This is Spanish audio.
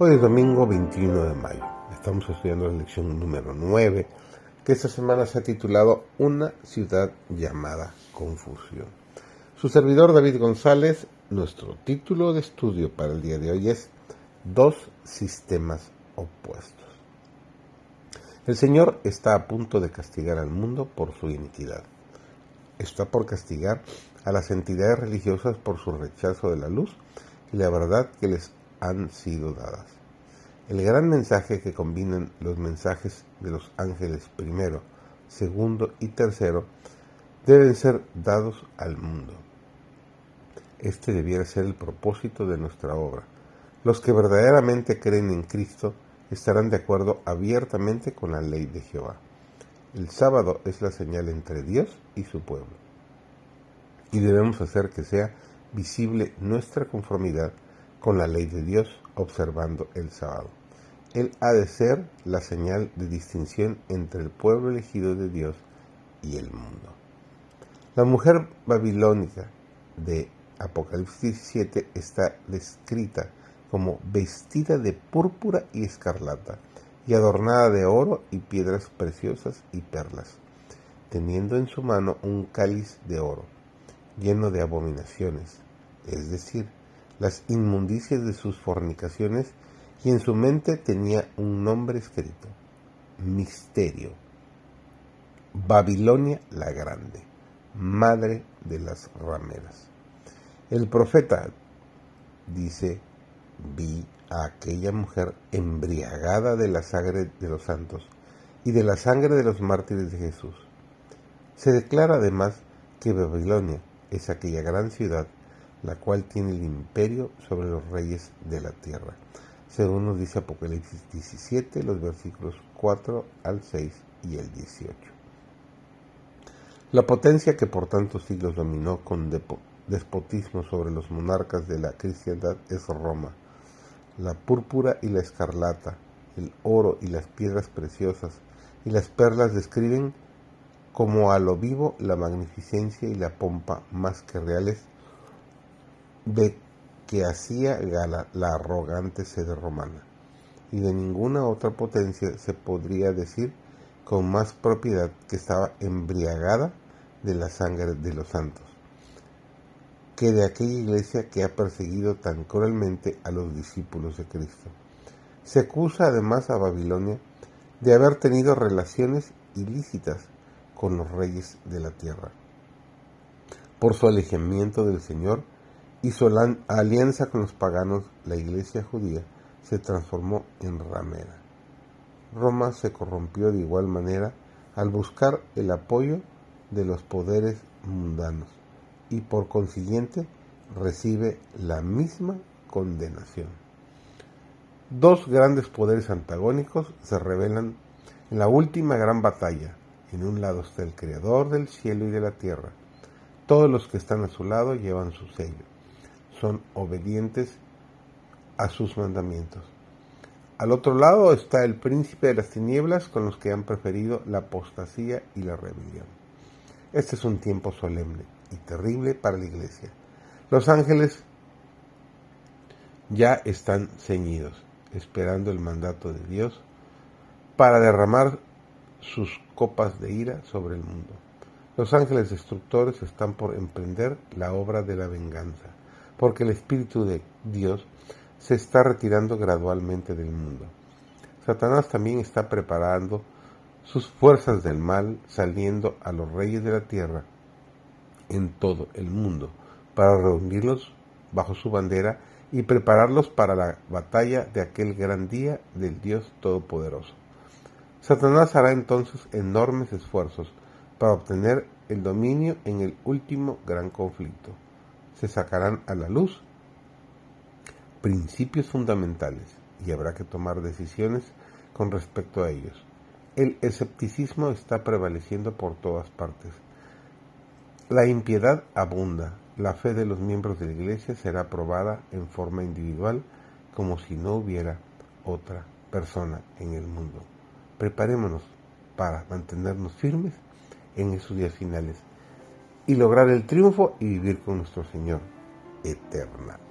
Hoy es domingo 21 de mayo. Estamos estudiando la lección número 9, que esta semana se ha titulado Una ciudad llamada confusión. Su servidor David González, nuestro título de estudio para el día de hoy es Dos sistemas opuestos. El Señor está a punto de castigar al mundo por su iniquidad. Está por castigar a las entidades religiosas por su rechazo de la luz y la verdad que les han sido dadas. El gran mensaje que combinan los mensajes de los ángeles primero, segundo y tercero deben ser dados al mundo. Este debiera ser el propósito de nuestra obra. Los que verdaderamente creen en Cristo estarán de acuerdo abiertamente con la ley de Jehová. El sábado es la señal entre Dios y su pueblo. Y debemos hacer que sea visible nuestra conformidad con la ley de Dios observando el sábado. Él ha de ser la señal de distinción entre el pueblo elegido de Dios y el mundo. La mujer babilónica de Apocalipsis 17 está descrita como vestida de púrpura y escarlata, y adornada de oro y piedras preciosas y perlas, teniendo en su mano un cáliz de oro, lleno de abominaciones, es decir, las inmundicias de sus fornicaciones, y en su mente tenía un nombre escrito, Misterio, Babilonia la Grande, madre de las rameras. El profeta dice, vi a aquella mujer embriagada de la sangre de los santos y de la sangre de los mártires de Jesús. Se declara además que Babilonia es aquella gran ciudad la cual tiene el imperio sobre los reyes de la tierra, según nos dice Apocalipsis 17, los versículos 4 al 6 y el 18. La potencia que por tantos siglos dominó con despotismo sobre los monarcas de la cristiandad es Roma. La púrpura y la escarlata, el oro y las piedras preciosas y las perlas describen como a lo vivo la magnificencia y la pompa más que reales de que hacía gala la arrogante sede romana, y de ninguna otra potencia se podría decir con más propiedad que estaba embriagada de la sangre de los santos, que de aquella iglesia que ha perseguido tan cruelmente a los discípulos de Cristo. Se acusa además a Babilonia de haber tenido relaciones ilícitas con los reyes de la tierra. Por su alejamiento del Señor, y su alianza con los paganos, la iglesia judía se transformó en ramera. Roma se corrompió de igual manera al buscar el apoyo de los poderes mundanos y por consiguiente recibe la misma condenación. Dos grandes poderes antagónicos se revelan en la última gran batalla. En un lado está el Creador del cielo y de la tierra. Todos los que están a su lado llevan su sello son obedientes a sus mandamientos. Al otro lado está el príncipe de las tinieblas con los que han preferido la apostasía y la rebelión. Este es un tiempo solemne y terrible para la iglesia. Los ángeles ya están ceñidos, esperando el mandato de Dios para derramar sus copas de ira sobre el mundo. Los ángeles destructores están por emprender la obra de la venganza porque el Espíritu de Dios se está retirando gradualmente del mundo. Satanás también está preparando sus fuerzas del mal saliendo a los reyes de la tierra en todo el mundo para reunirlos bajo su bandera y prepararlos para la batalla de aquel gran día del Dios Todopoderoso. Satanás hará entonces enormes esfuerzos para obtener el dominio en el último gran conflicto se sacarán a la luz principios fundamentales y habrá que tomar decisiones con respecto a ellos. El escepticismo está prevaleciendo por todas partes. La impiedad abunda. La fe de los miembros de la Iglesia será probada en forma individual como si no hubiera otra persona en el mundo. Preparémonos para mantenernos firmes en esos días finales y lograr el triunfo y vivir con nuestro Señor eternamente.